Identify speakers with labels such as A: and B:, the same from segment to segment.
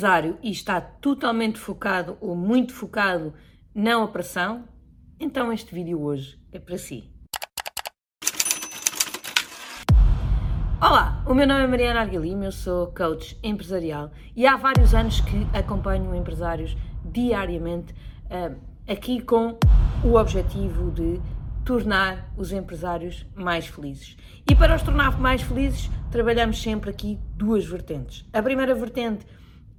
A: empresário e está totalmente focado ou muito focado na operação, então este vídeo hoje é para si. Olá, o meu nome é Mariana Arguilima, eu sou coach empresarial e há vários anos que acompanho empresários diariamente uh, aqui com o objetivo de tornar os empresários mais felizes. E para os tornar mais felizes, trabalhamos sempre aqui duas vertentes. A primeira vertente,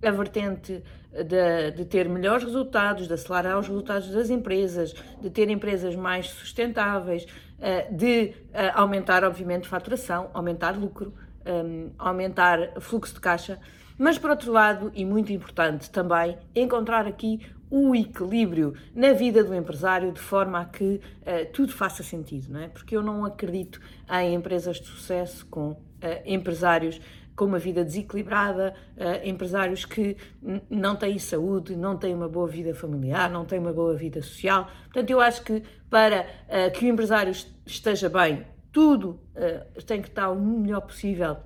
A: a vertente de, de, ter melhores resultados, de acelerar os resultados das empresas, de ter empresas mais sustentáveis, eh, de eh, aumentar, obviamente, faturação, aumentar lucro, eh, aumentar fluxo de caixa, mas por outro lado, e muito importante também, encontrar aqui o equilíbrio na vida do empresário de forma a que uh, tudo faça sentido, não é? Porque eu não acredito em empresas de sucesso com empresários com uma vida desequilibrada, uh, empresários que não têm saúde, não têm uma boa vida familiar, não têm uma boa vida social. Portanto, eu acho que para que o empresário esteja bem, tudo tem que estar o melhor possível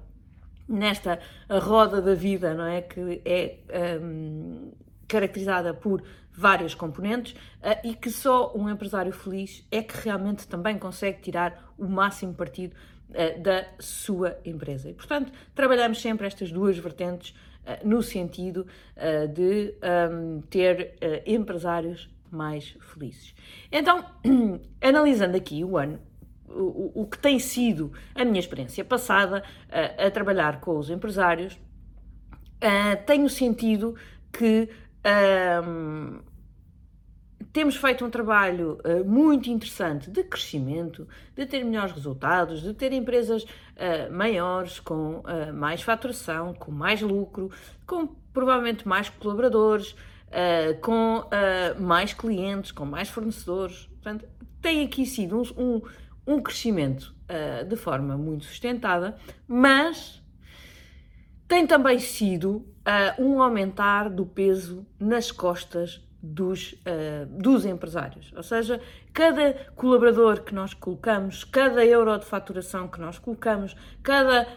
A: nesta roda da vida, não é? Que é um, caracterizada por vários componentes uh, e que só um empresário feliz é que realmente também consegue tirar o máximo partido uh, da sua empresa. E, portanto, trabalhamos sempre estas duas vertentes uh, no sentido de um, ter empresários mais felizes. Então, analisando aqui o ano, o, que tem sido a minha experiência passada a trabalhar com os empresários, tenho sentido que um, temos feito um trabalho uh, muito interessante de crescimento, de ter melhores resultados, de ter empresas uh, maiores, com uh, mais faturação, com mais lucro, com provavelmente mais colaboradores, com mais clientes, com mais fornecedores. Portanto, tem aqui sido um, um, um crescimento de forma muito sustentada, mas tem também sido um aumentar do peso nas costas dos, uh, dos empresários. Ou seja, cada colaborador que nós colocamos, cada euro de faturação que nós colocamos, cada uh,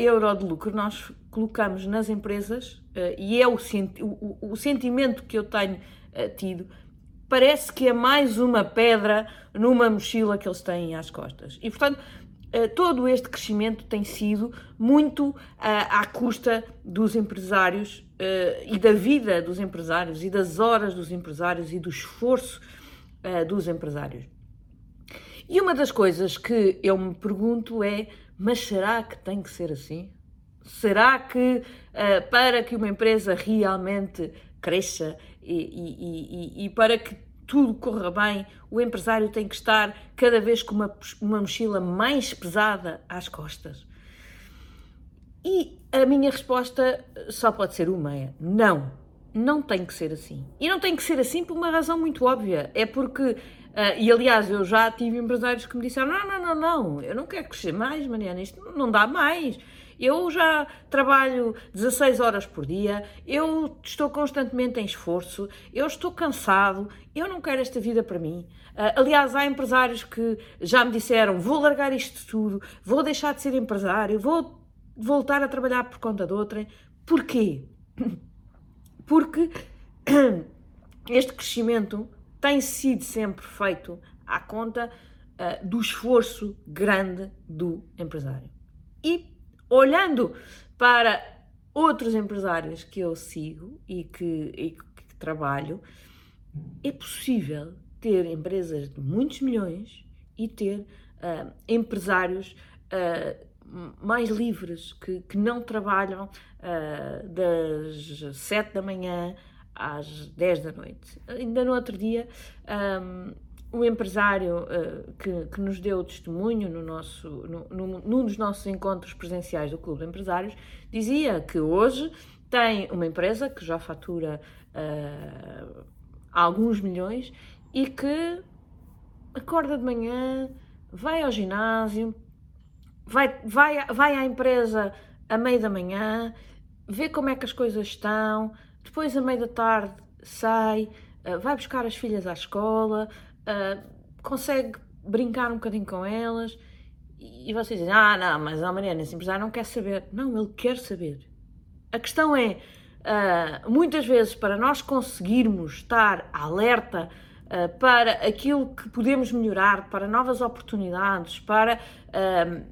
A: euro de lucro que nós colocamos nas empresas, uh, e é o, senti o, o, sentimento que eu tenho tido, parece que é mais uma pedra numa mochila que eles têm às costas. E, portanto, todo este crescimento tem sido muito uh, à custa dos empresários uh, e da vida dos empresários e das horas dos empresários e do esforço dos empresários. E uma das coisas que eu me pergunto é: mas será que tem que ser assim? Será que para que uma empresa realmente cresça e, e, e, e para que tudo corra bem, o empresário tem que estar cada vez com uma, uma mochila mais pesada às costas? E a minha resposta só pode ser uma: é não, não tem que ser assim. E não tem que ser assim por uma razão muito óbvia. É porque, uh, e aliás, eu já tive empresários que me disseram: não, não, não, não, eu não quero crescer mais, Mariana, isto não dá mais. Eu já trabalho 16 horas por dia, eu estou constantemente em esforço, eu estou cansado, eu não quero esta vida para mim. Uh, aliás, há empresários que já me disseram: vou largar isto tudo, vou deixar de ser empresário, vou voltar a trabalhar por conta de outrem. Porquê? Porque este crescimento tem sido sempre feito à conta uh, do esforço grande do empresário. E olhando para outros empresários que eu sigo e que, e que trabalho, é possível ter empresas de muitos milhões e ter uh, empresários uh, mais livres, que, que não trabalham uh, das 7 da manhã às 10 da noite. Ainda no outro dia, um, um empresário uh, que, que, nos deu testemunho no nosso, no, no, num dos nossos encontros presenciais do Clube de Empresários dizia que hoje tem uma empresa que já fatura uh, alguns milhões e que acorda de manhã, vai ao ginásio, vai, vai, vai à empresa à meia da manhã, vê como é que as coisas estão, depois à meia da tarde sai, uh, vai buscar as filhas à escola, uh, consegue brincar um bocadinho com elas e vocês dizem, ah, não, mas a Mariana, esse empresário não quer saber. Não, ele quer saber. A questão é, uh, muitas vezes para nós conseguirmos estar alerta uh, para aquilo que podemos melhorar, para novas oportunidades, para uh,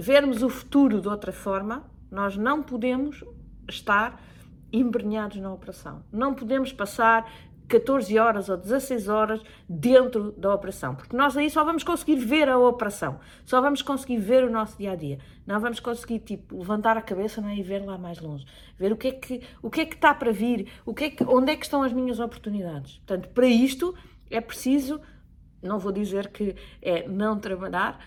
A: vermos o futuro de outra forma, nós não podemos estar embrenhados na operação. Não podemos passar 14 horas ou 16 horas dentro da operação, porque nós aí só vamos conseguir ver a operação, só vamos conseguir ver o nosso dia a dia, não vamos conseguir tipo levantar a cabeça não é? e ver lá mais longe, ver o que é que o que é que está para vir, o que é que onde é que estão as minhas oportunidades. Portanto, para isto é preciso, não vou dizer que é não trabalhar.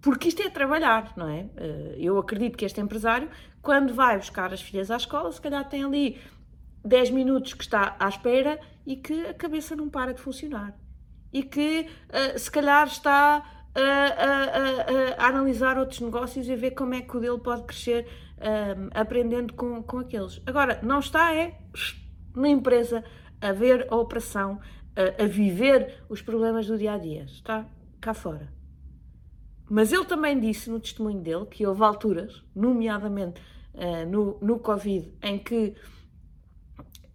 A: porque isto é trabalhar, não é? Ah, eu acredito que este empresário, quando vai buscar as filhas à escola, se calhar tem ali 10 minutos que está à espera e que a cabeça não para de funcionar. E que uh, se calhar está a, a, a, a, analisar outros negócios e a ver como é que o dele pode crescer aprendendo com, com aqueles. Agora, não está é na empresa a ver a operação, a, a viver os problemas do dia a dia. Está cá fora. Mas ele também disse no testemunho dele que houve alturas, nomeadamente uh, no, no Covid, em que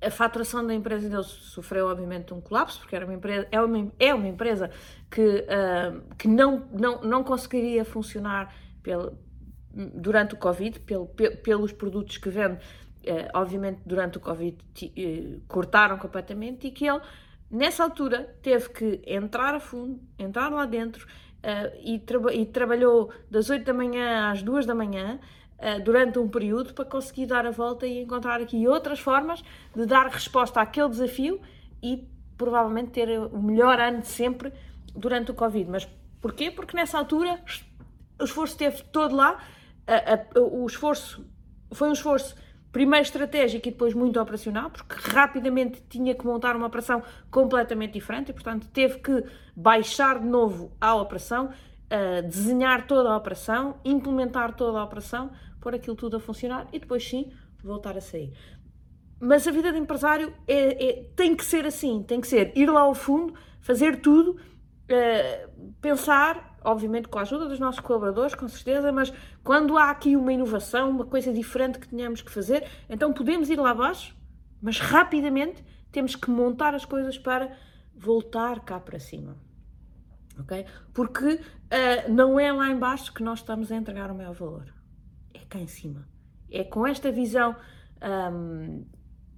A: a faturação da empresa dele sofreu, obviamente, um colapso, porque era uma empresa, é, uma, é uma empresa que, uh, que não, não, não conseguiria funcionar pelo, durante o Covid, pelo, pelos produtos que vende. Uh, obviamente, durante o Covid uh, cortaram completamente e que ele, nessa altura, teve que entrar a fundo, entrar lá dentro e, e trabalhou das 8 da manhã às 2 da manhã durante um período para conseguir dar a volta e encontrar aqui outras formas de dar resposta àquele desafio e provavelmente ter o melhor ano de sempre durante o Covid. Mas porquê? Porque nessa altura o esforço esteve todo lá, o esforço foi um esforço primeiro estratégico e depois muito operacional, porque rapidamente tinha que montar uma operação completamente diferente e, portanto, teve que baixar de novo a operação, uh, desenhar toda a operação, implementar toda a operação pôr aquilo tudo a funcionar e depois sim voltar a sair. Mas a vida de empresário é, é, tem que ser assim, tem que ser ir lá ao fundo, fazer tudo, uh, pensar, obviamente com a ajuda dos nossos colaboradores, com certeza, mas quando há aqui uma inovação, uma coisa diferente que tenhamos que fazer, então podemos ir lá abaixo, mas rapidamente temos que montar as coisas para voltar cá para cima. ok? Porque uh, não é lá embaixo que nós estamos a entregar o maior valor cá em cima. É com esta visão um,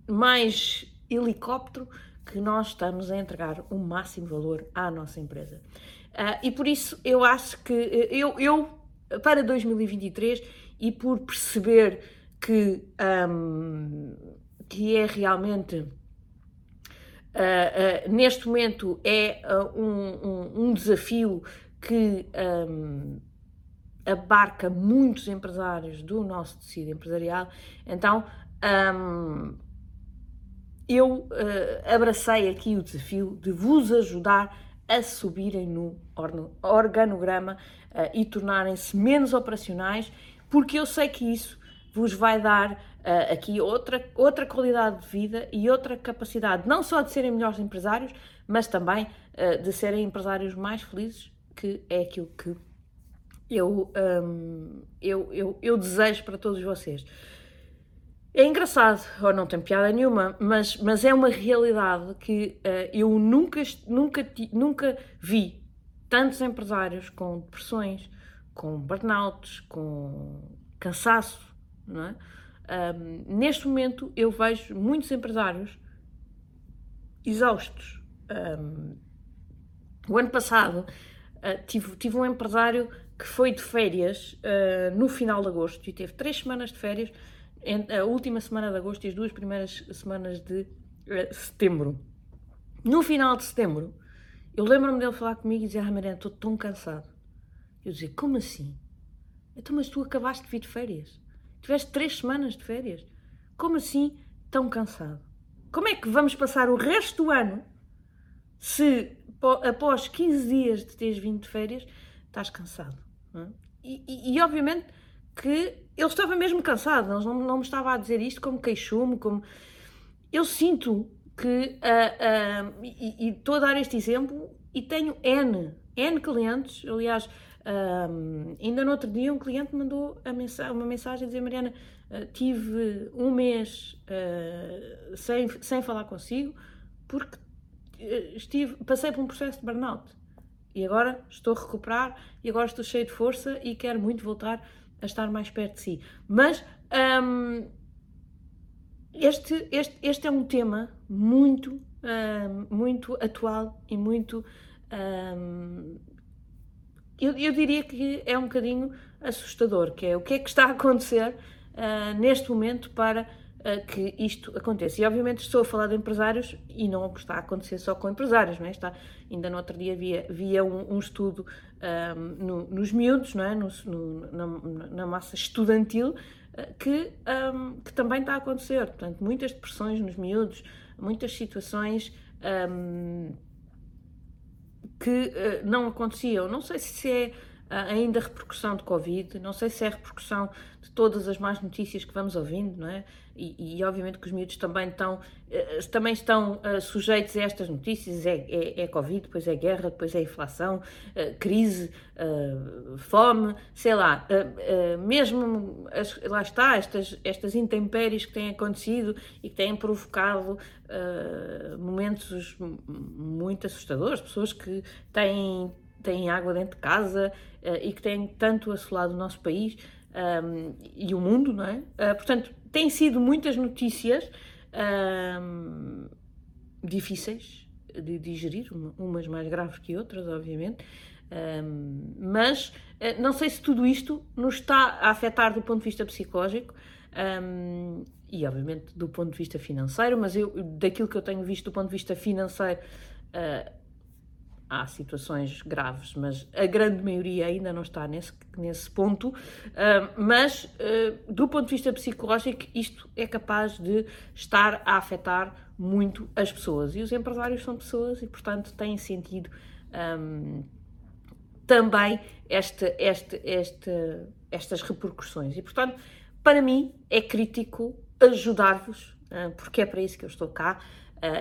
A: mais helicóptero que nós estamos a entregar o máximo valor à nossa empresa. Uh, e por isso eu acho que eu, eu para 2023 e por perceber que, um, que é realmente uh, uh, neste momento é um, um, um, desafio que um, abarca muitos empresários do nosso tecido empresarial, então um, eu uh, abracei aqui o desafio de vos ajudar a subirem no organograma uh, e tornarem-se menos operacionais, porque eu sei que isso vos vai dar uh, aqui outra, outra qualidade de vida e outra capacidade, não só de serem melhores empresários, mas também de serem empresários mais felizes, que é aquilo que eu, um, eu, eu, eu desejo para todos vocês. É engraçado, ou não tem piada nenhuma, mas, mas é uma realidade que uh, eu nunca, nunca, nunca vi tantos empresários com depressões, com burnouts, com cansaço. Não é? Um, neste momento eu vejo muitos empresários exaustos. Um, o ano passado uh, tive, tive um empresário que foi de férias uh, no final de agosto e teve três semanas de férias, a última semana de agosto e as duas primeiras semanas de uh, setembro. No final de setembro, eu lembro-me dele falar comigo e dizer: Ah, Mariana, estou tão cansado. Eu dizia: Como assim? Então, mas tu acabaste de vir de férias. Tiveste três semanas de férias. Como assim tão cansado? Como é que vamos passar o resto do ano se após 15 dias de teres vindo de férias estás cansado? E, e, e, obviamente que ele estava mesmo cansado, ele não, não me estava a dizer isto como queixume, como. Eu sinto que. Uh, uh, e, e estou a dar este exemplo e tenho N, N clientes, aliás. Um, ainda no outro dia um cliente mandou uma mensagem a dizer Mariana, tive um mês sem, sem falar consigo porque estive, passei por um processo de burnout e agora estou a recuperar e agora estou cheio de força e quero muito voltar a estar mais perto de si. Mas um, este, este, este é um tema muito, um, muito atual e muito. Um, eu, eu diria que é um bocadinho assustador, que é o que é que está a acontecer uh, neste momento para que isto aconteça. E obviamente estou a falar de empresários e não está a acontecer só com empresários, não é? Está, ainda no outro dia via, via um, um estudo um, no, nos miúdos, não é? No, no, na, na, massa estudantil, uh, que, um, que também está a acontecer. Portanto, muitas depressões nos miúdos, muitas situações que uh, não aconteciam. Não sei se é ainda repercussão de Covid, não sei se é repercussão de todas as más notícias que vamos ouvindo, não é? E, e obviamente que os miúdos também estão, eh, também estão uh, sujeitos a estas notícias, é, é, é, Covid, depois é guerra, depois é inflação, uh, crise, fome, sei lá, mesmo, as, lá está, estas, estas intempéries que têm acontecido e que têm provocado momentos muito assustadores, pessoas que têm têm água dentro de casa uh, e que têm tanto assolado o nosso país um, ehm, e o mundo, não é? Uh, portanto, têm sido muitas notícias um, ehm, difíceis de digerir, umas mais graves que outras, obviamente, um, ehm, mas uh, não sei se tudo isto nos está a afetar do ponto de vista psicológico. E obviamente do ponto de vista financeiro, mas eu, daquilo que eu tenho visto do ponto de vista financeiro, uh, há situações graves, mas a grande maioria ainda não está nesse, nesse ponto. Uh, mas, uh, do ponto de vista psicológico, isto é capaz de estar a afetar muito as pessoas. E os empresários são pessoas e, portanto, têm sentido um, também este, este, este, estas repercussões. E, portanto, para mim é crítico ajudar-vos, uh, porque é para isso que eu estou cá,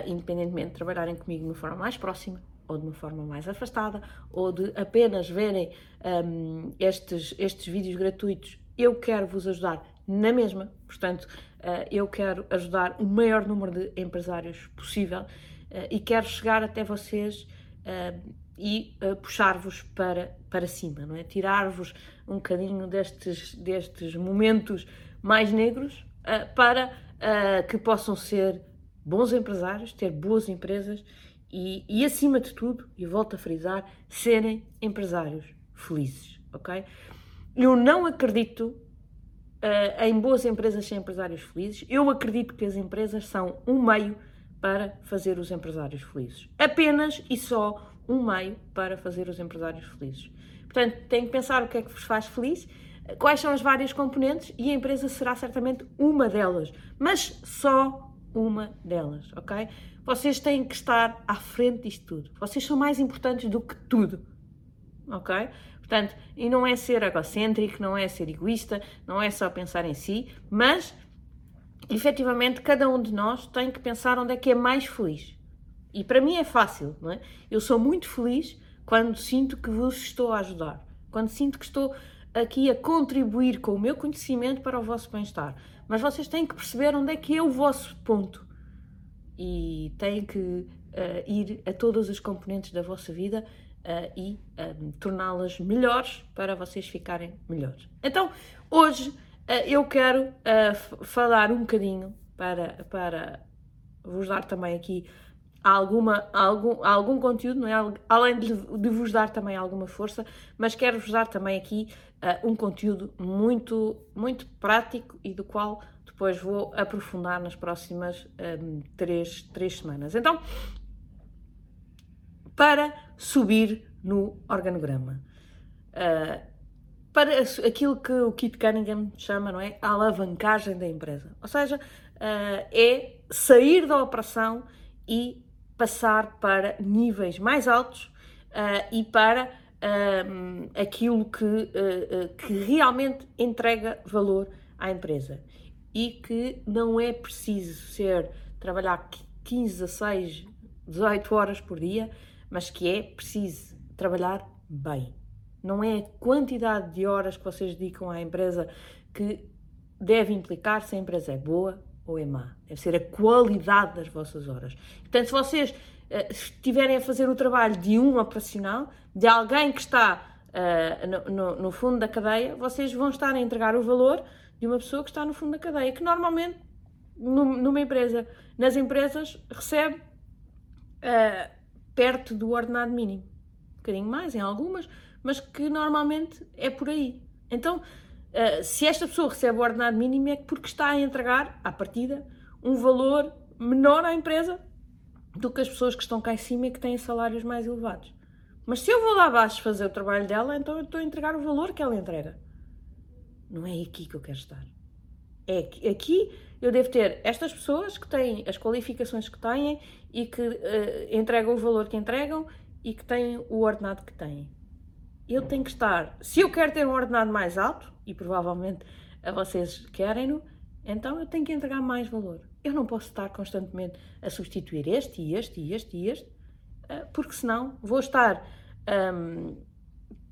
A: independentemente de trabalharem comigo de uma forma mais próxima ou de uma forma mais afastada, ou de apenas verem um, estes, estes vídeos gratuitos, eu quero vos ajudar na mesma. Portanto, uh, eu quero ajudar o maior número de empresários possível uh, e quero chegar até vocês uh, e puxar-vos para, para cima, não é? Tirar-vos um bocadinho destes, destes momentos mais negros para que possam ser bons empresários, ter boas empresas e, e, acima de tudo, e volto a frisar, serem empresários felizes, ok? Eu não acredito uh, em boas empresas sem empresários felizes. Eu acredito que as empresas são um meio para fazer os empresários felizes. Apenas e só um meio para fazer os empresários felizes. Portanto, tem que pensar o que é que vos faz feliz, quais são as várias componentes e a empresa será certamente uma delas, mas só uma delas, ok? Vocês têm que estar à frente disto tudo. Vocês são mais importantes do que tudo. Ok? Portanto, e não é ser egocêntrico, não é ser egoísta, não é só pensar em si, mas efetivamente cada um de nós tem que pensar onde é que é mais feliz. E para mim é fácil, não é? Eu sou muito feliz quando sinto que vos estou a ajudar, quando sinto que estou aqui a contribuir com o meu conhecimento para o vosso bem-estar. Mas vocês têm que perceber onde é que é o vosso ponto e têm que uh, ir a todas as componentes da vossa vida uh, e um, eh, torná-las melhores para vocês ficarem melhores. Então, hoje uh, eu quero falar um bocadinho para, para vos dar também aqui alguma, algum, algum conteúdo, não é? além de, de vos dar também alguma força, mas quero-vos dar também aqui uh, um conteúdo muito, muito prático e do qual depois vou aprofundar nas próximas um, três, três semanas. Então, para subir no organograma. Uh, para aquilo que o Kit Cunningham chama, não é? A alavancagem da empresa. Ou seja, uh, é sair da operação e passar para níveis mais altos uh, e para aquilo que, que realmente entrega valor à empresa e que não é preciso ser trabalhar 15 a 6, 18 horas por dia, mas que é preciso trabalhar bem. Não é a quantidade de horas que vocês dedicam à empresa que deve implicar se a empresa é boa ou é má. Deve ser a qualidade das vossas horas. Portanto, se vocês uh, estiverem a fazer o trabalho de um operacional, de alguém que está uh, no, no, no, fundo da cadeia, vocês vão estar a entregar o valor de uma pessoa que está no fundo da cadeia, que normalmente numa empresa, nas empresas, recebe uh, perto do ordenado mínimo. Um bocadinho mais em algumas, mas que normalmente é por aí. Então, uh, se esta pessoa recebe o ordenado mínimo é porque está a entregar, à partida, um valor menor à empresa do que as pessoas que estão cá em cima e que têm salários mais elevados. Mas se eu vou lá abaixo fazer o trabalho dela, então eu estou a entregar o valor que ela entrega. Não é aqui que eu quero estar. É que aqui eu devo ter estas pessoas que têm as qualificações que têm e que uh, entregam o valor que entregam e que têm o ordenado que têm. Eu tenho que estar, se eu quero ter um ordenado mais alto, e provavelmente a vocês querem-no, então eu tenho que entregar mais valor. Eu não posso estar constantemente a substituir este e este e este e este, uh, porque senão vou estar um,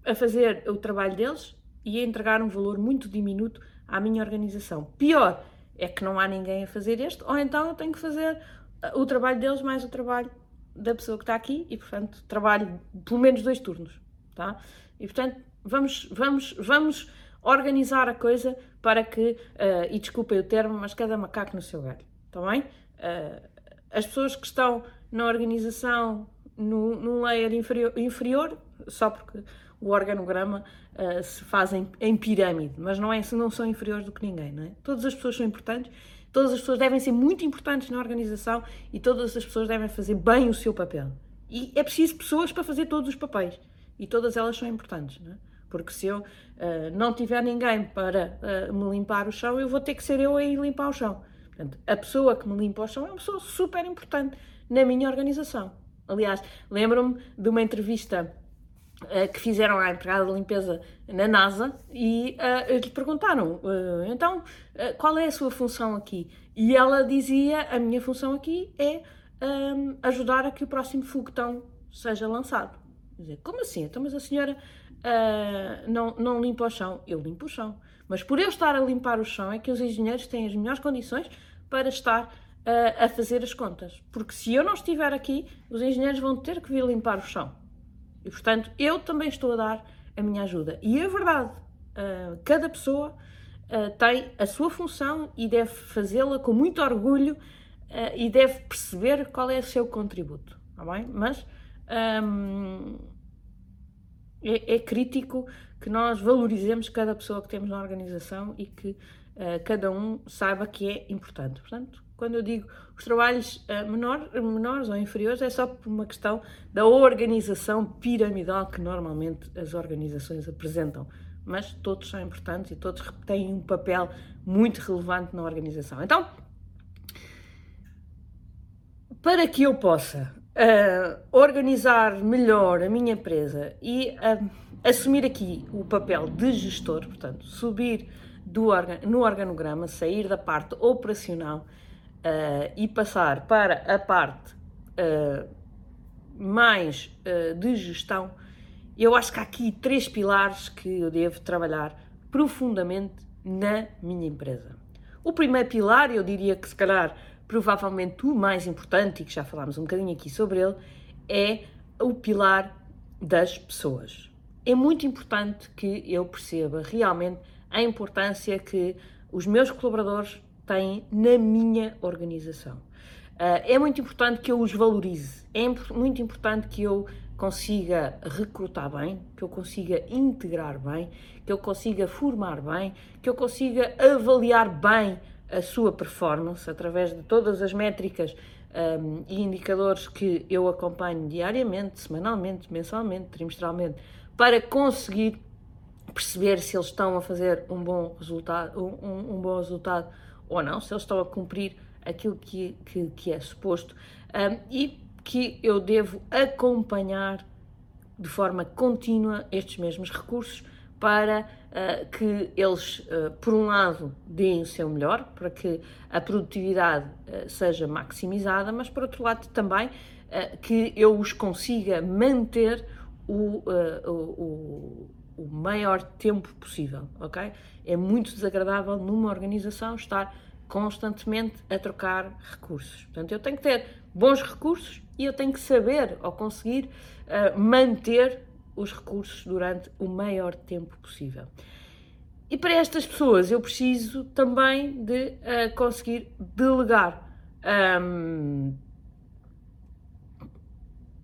A: a fazer o trabalho deles e a entregar um valor muito diminuto à minha organização. Pior é que não há ninguém a fazer este, ou então eu tenho que fazer uh, o trabalho deles mais o trabalho da pessoa que está aqui e, portanto, trabalho pelo menos dois turnos, tá? E, portanto, vamos, vamos, vamos organizar a coisa para que, uh, e desculpem o termo, mas cada macaco no seu galho, está bem? Uh, as pessoas que estão na organização no, num layer inferior, inferior, só porque o organograma uh, se faz em, em, pirâmide, mas não, é, não são inferiores do que ninguém, não é? Todas as pessoas são importantes, todas as pessoas devem ser muito importantes na organização e todas as pessoas devem fazer bem o seu papel. E é preciso pessoas para fazer todos os papéis e todas elas são importantes, não é? Porque se eu uh, não tiver ninguém para uh, me limpar o chão, eu vou ter que ser eu a ir limpar o chão. Portanto, a pessoa que me limpa o chão é uma pessoa super importante na minha organização. Aliás, lembro-me de uma entrevista uh, que fizeram à empregada de limpeza na NASA e lhe perguntaram, então, qual é a sua função aqui? E ela dizia, a minha função aqui é um, ajudar a que o próximo foguetão seja lançado. Dizer, como assim? Então, mas a senhora não, não limpa o chão? Eu limpo o chão. Mas por eu estar a limpar o chão é que os engenheiros têm as melhores condições para estar a, a fazer as contas. Porque se eu não estiver aqui, os engenheiros vão ter que vir limpar o chão. E portanto, eu também estou a dar a minha ajuda. E é verdade, uh, cada pessoa uh, tem a sua função e deve fazê-la com muito orgulho uh, e deve perceber qual é o seu contributo. Tá bem? Mas um, é, é, crítico que nós valorizemos cada pessoa que temos na organização e que cada um saiba que é importante. Portanto, quando eu digo os trabalhos uh, menor, menores ou inferiores, é só por uma questão da organização piramidal que normalmente as organizações apresentam. Mas todos são importantes e todos têm um papel muito relevante na organização. Então, para que eu possa uh, organizar melhor a minha empresa e uh, assumir aqui o papel de gestor, portanto, subir do no organograma, sair da parte operacional uh, e passar para a parte uh, mais uh, de gestão, eu acho que há aqui três pilares que eu devo trabalhar profundamente na minha empresa. O primeiro pilar, eu diria que se calhar provavelmente o mais importante, e que já falámos um bocadinho aqui sobre ele, é o pilar das pessoas. É muito importante que eu perceba realmente a importância que os meus colaboradores têm na minha organização. Uh, é muito importante que eu os valorize, é muito importante que eu consiga recrutar bem, que eu consiga integrar bem, que eu consiga formar bem, que eu consiga avaliar bem a sua performance através de todas as métricas um, e indicadores que eu acompanho diariamente, semanalmente, mensalmente, trimestralmente, para conseguir perceber se eles estão a fazer um bom resultado, um, um bom resultado ou não, se eles estão a cumprir aquilo que, que, que é suposto um, e que eu devo acompanhar de forma contínua estes mesmos recursos para uh, que eles, uh, por um lado, deem o seu melhor, para que a produtividade uh, seja maximizada, mas por outro lado também que eu os consiga manter o, o, o maior tempo possível, ok? É muito desagradável numa organização estar constantemente a trocar recursos. Portanto, eu tenho que ter bons recursos e eu tenho que saber ou conseguir manter os recursos durante o maior tempo possível. E para estas pessoas eu preciso também de uh, conseguir delegar. Um,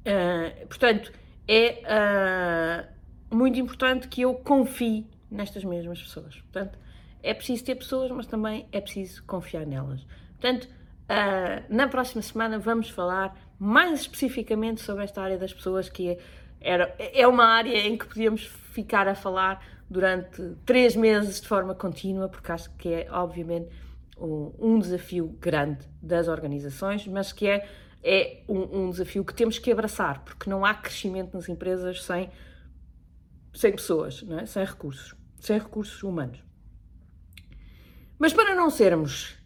A: uh, portanto, é uh, muito importante que eu confie nestas mesmas pessoas. Portanto, é preciso ter pessoas, mas também é preciso confiar nelas. Portanto, na próxima semana vamos falar mais especificamente sobre esta área das pessoas que é, era, é uma área em que podíamos ficar a falar durante três meses de forma contínua, porque acho que é, obviamente, um, um desafio grande das organizações, mas que é, é um, um, desafio que temos que abraçar, porque não há crescimento nas empresas sem, sem pessoas, é? sem recursos, sem recursos humanos. Mas para não sermos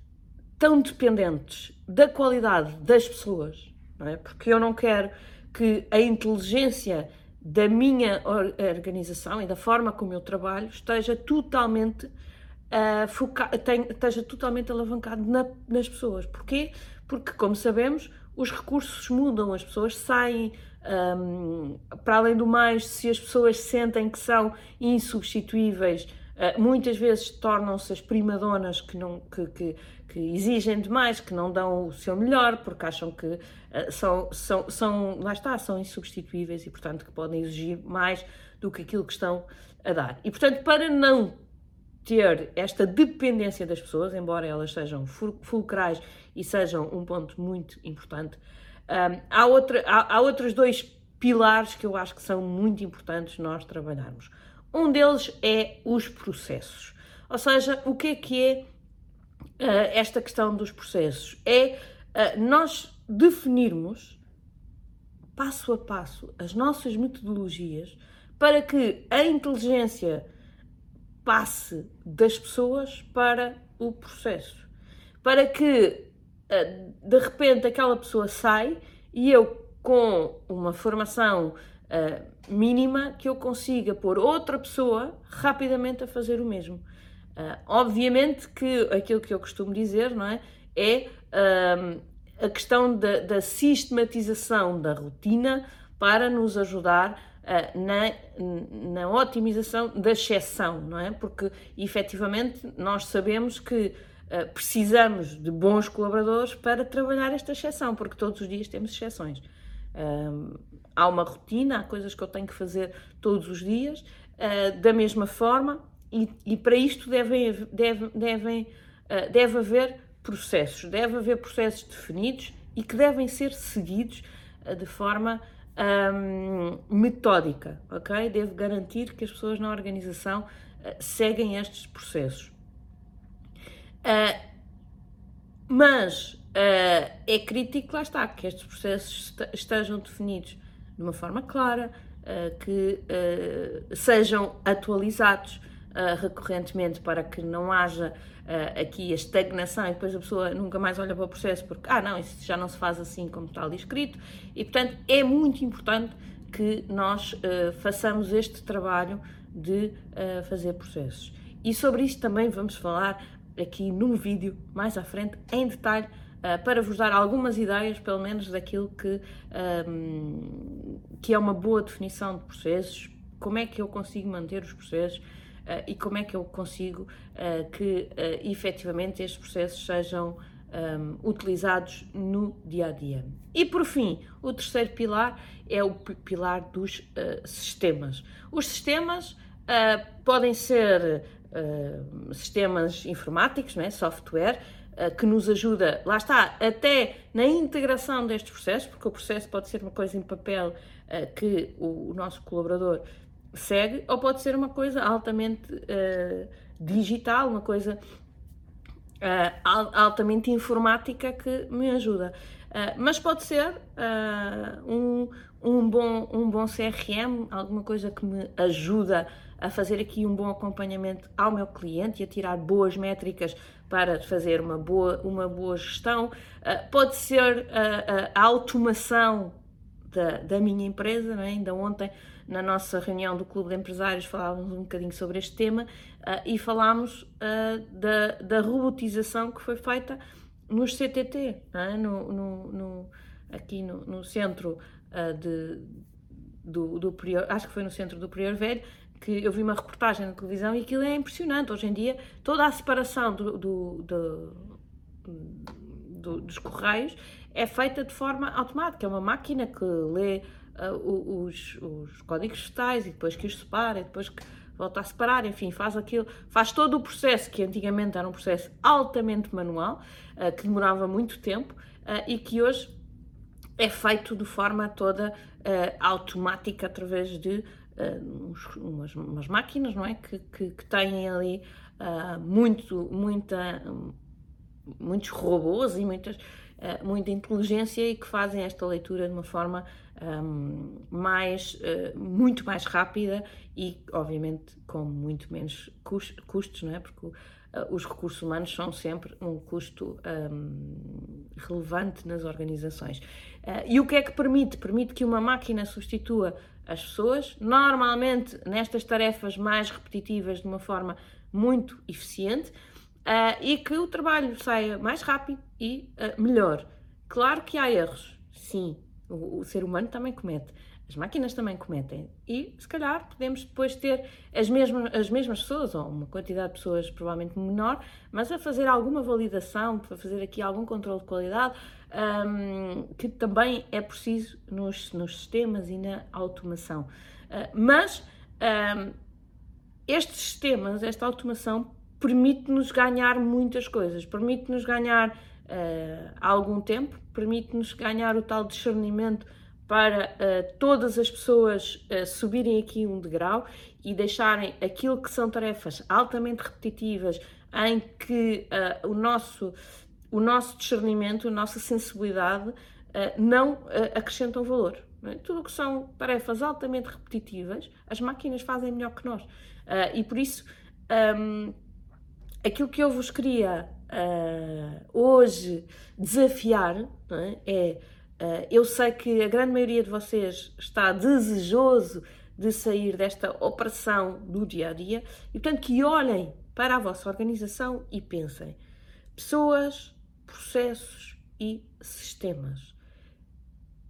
A: tão dependentes da qualidade das pessoas, é? porque eu não quero que a inteligência da minha organização e da forma como eu trabalho esteja totalmente uh, foca tem, esteja totalmente alavancado na, nas pessoas. Porquê? Porque, como sabemos, os recursos mudam, as pessoas saem. Um, para além do mais, se as pessoas sentem que são insubstituíveis, uh, muitas vezes tornam-se as primadonas que, que, que, que exigem demais, que não dão o seu melhor, porque acham que uh, são, são, são, lá está, são insubstituíveis e, portanto, que podem exigir mais do que aquilo que estão a dar. E, portanto, para não ter esta dependência das pessoas, embora elas sejam fulcrais e sejam um ponto muito importante, um, há, outra, há, há outros dois pilares que eu acho que são muito importantes nós trabalharmos. Um deles é os processos. Ou seja, o que é que é esta questão dos processos? É uh, nós definirmos passo a passo as nossas metodologias para que a inteligência passe das pessoas para o processo. Para que uh, de repente aquela pessoa sai e eu, com uma formação mínima, que eu consiga pôr outra pessoa rapidamente a fazer o mesmo. Uh, obviamente que aquilo que eu costumo dizer, não é? É uh, a questão da, da, sistematização da rotina para nos ajudar uh, na, na otimização da exceção, não é? Porque efetivamente nós sabemos que precisamos de bons colaboradores para trabalhar esta exceção, porque todos os dias temos exceções. há uma rotina, há coisas que eu tenho que fazer todos os dias, da mesma forma, e, para isto devem, deve, devem, uh, deve haver processos, deve haver processos definidos e que devem ser seguidos uh, de forma um, metódica, ok? Deve garantir que as pessoas na organização seguem estes processos. mas é crítico, lá está, que estes processos estejam definidos de uma forma clara, que sejam atualizados, recorrentemente para que não haja uh, aqui a estagnação e depois a pessoa nunca mais olha para o processo porque, ah, não, isso já não se faz assim como está ali escrito. E, portanto, é muito importante que nós uh, façamos este trabalho de fazer processos. E sobre isto também vamos falar aqui num vídeo mais à frente, em detalhe, uh, para vos dar algumas ideias, pelo menos, daquilo que, um, que é uma boa definição de processos, como é que eu consigo manter os processos uh, e como é que eu consigo uh, que uh, efetivamente estes processos sejam um, utilizados no dia a dia. E por fim, o terceiro pilar é o pilar dos uh, sistemas. Os sistemas podem ser sistemas informáticos, né, software, que nos ajuda, lá está, até na integração destes processos, porque o processo pode ser uma coisa em papel que o, o nosso colaborador segue, ou pode ser uma coisa altamente uh, digital, uma coisa uh, altamente informática que me ajuda. Uh, mas pode ser um, um, bom, um bom CRM, alguma coisa que me ajuda a fazer aqui um bom acompanhamento ao meu cliente e a tirar boas métricas para fazer uma boa, uma boa gestão. pode ser a automação da, da minha empresa, é? ainda ontem na nossa reunião do Clube de Empresários falávamos um bocadinho sobre este tema uh, e falámos uh, da, da robotização que foi feita nos CTT, é? no, no, no, aqui no, no centro uh, de, do, do Prior, acho que foi no centro do Prior Velho, que eu vi uma reportagem na televisão e aquilo é impressionante. Hoje em dia, toda a separação do, do, do, dos correios é feita de forma automática. É uma máquina que lê uh, os, os, códigos vegetais e depois que os separa e depois que volta a separar, enfim, faz aquilo, faz todo o processo que antigamente era um processo altamente manual, uh, que demorava muito tempo uh, e que hoje é feito de forma toda automática através de umas, umas, máquinas, não é? Que, que, que têm ali muito, muita, muitos robôs e muitas uh, muita inteligência e que fazem esta leitura de uma forma um, mais, uh, muito mais rápida e, obviamente, com muito menos custos, não é? Porque uh, os recursos humanos são sempre um custo um, relevante nas organizações. e o que é que permite? Permite que uma máquina substitua as pessoas, normalmente nestas tarefas mais repetitivas, de uma forma muito eficiente, uh, e que o trabalho saia mais rápido e uh, melhor. Claro que há erros, sim, o, o, ser humano também comete, as máquinas também cometem, e se calhar podemos depois ter as mesmas, as mesmas pessoas, ou uma quantidade de pessoas provavelmente menor, mas a fazer alguma validação, para fazer aqui algum controle de qualidade, um, que também é preciso nos, nos sistemas e na automação. Uh, mas um, estes sistemas, esta automação, permite-nos ganhar muitas coisas, permite-nos ganhar uh, algum tempo, permite-nos ganhar o tal discernimento para uh, todas as pessoas uh, subirem aqui um degrau e deixarem aquilo que são tarefas altamente repetitivas, em que o, nosso, o nosso discernimento, a nossa sensibilidade não acrescentam valor. Não é? Tudo o que são tarefas altamente repetitivas, as máquinas fazem melhor que nós. e por isso. Um, ehm, aquilo que eu vos queria uh, hoje desafiar é? é uh, eu sei que a grande maioria de vocês está desejoso de sair desta operação do dia a dia e, portanto, que olhem para a vossa organização e pensem: pessoas, processos e sistemas.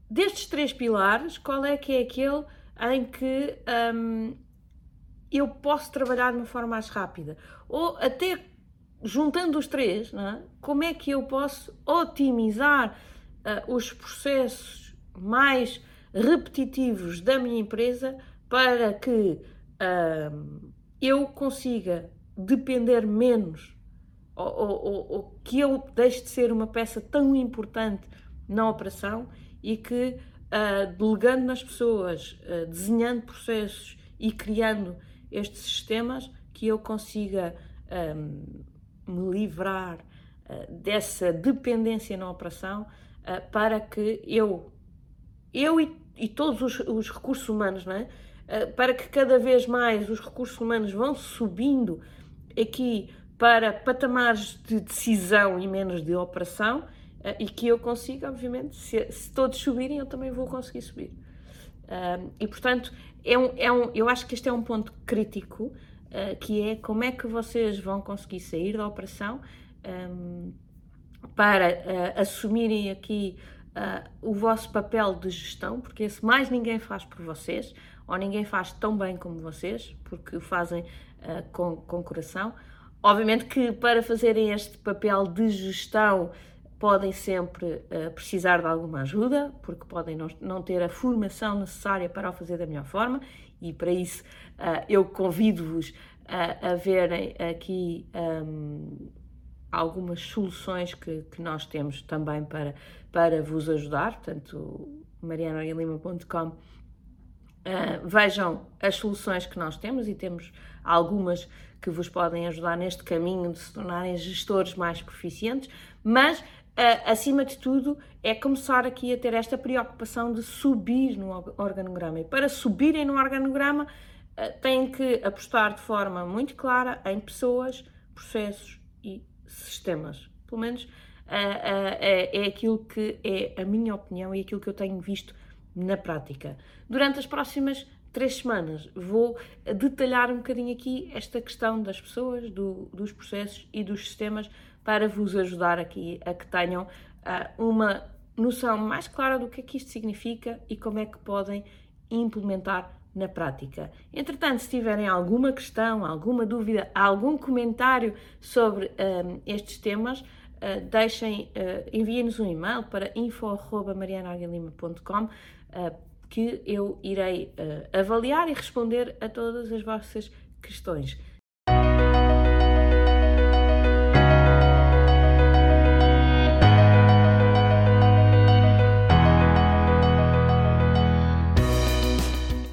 A: Destes três pilares, qual é que é aquele em que um, eu posso trabalhar de uma forma mais rápida. Ou até juntando os três, é? como é que eu posso otimizar uh, os processos mais repetitivos da minha empresa para que uh, eu consiga depender menos ou, ou, ou, que eu deixe de ser uma peça tão importante na operação e que, uh, delegando nas pessoas, uh, desenhando processos e criando estes sistemas que eu consiga um, me livrar uh, dessa dependência na operação uh, para que eu, eu e, e todos os, os, recursos humanos, não é? Uh, para que cada vez mais os recursos humanos vão subindo aqui para patamares de decisão e menos de operação e que eu consiga, obviamente, se, se todos subirem, eu também vou conseguir subir. e portanto, é um, é um, eu acho que este é um ponto crítico, uh, que é como é que vocês vão conseguir sair da operação um, para uh, assumirem aqui uh, o vosso papel de gestão, porque esse mais ninguém faz por vocês, ou ninguém faz tão bem como vocês, porque o fazem com, com coração. Obviamente que para fazerem este papel de gestão podem sempre uh, precisar de alguma ajuda, porque podem não, não, ter a formação necessária para o fazer da melhor forma, e para isso uh, eu convido-vos a, a, verem aqui um, algumas soluções que, que, nós temos também para, para vos ajudar, portanto, marianoilima.com. Uh, vejam as soluções que nós temos e temos algumas que vos podem ajudar neste caminho de se tornarem gestores mais proficientes, mas acima de tudo, é começar aqui a ter esta preocupação de subir no organograma. E para subirem no organograma, uh, têm que apostar de forma muito clara em pessoas, processos e sistemas. Pelo menos uh, é, é aquilo que é a minha opinião e aquilo que eu tenho visto na prática. Durante as próximas três semanas vou detalhar um bocadinho aqui esta questão das pessoas, do, dos processos e dos sistemas para vos ajudar aqui a que tenham uh, uma noção mais clara do que é que isto significa e como é que podem implementar na prática. Entretanto, se tiverem alguma questão, alguma dúvida, algum comentário sobre um, estes temas, uh, deixem, uh, enviem-nos um e-mail para info.marianaguilima.com uh, que eu irei avaliar e responder a todas as vossas questões.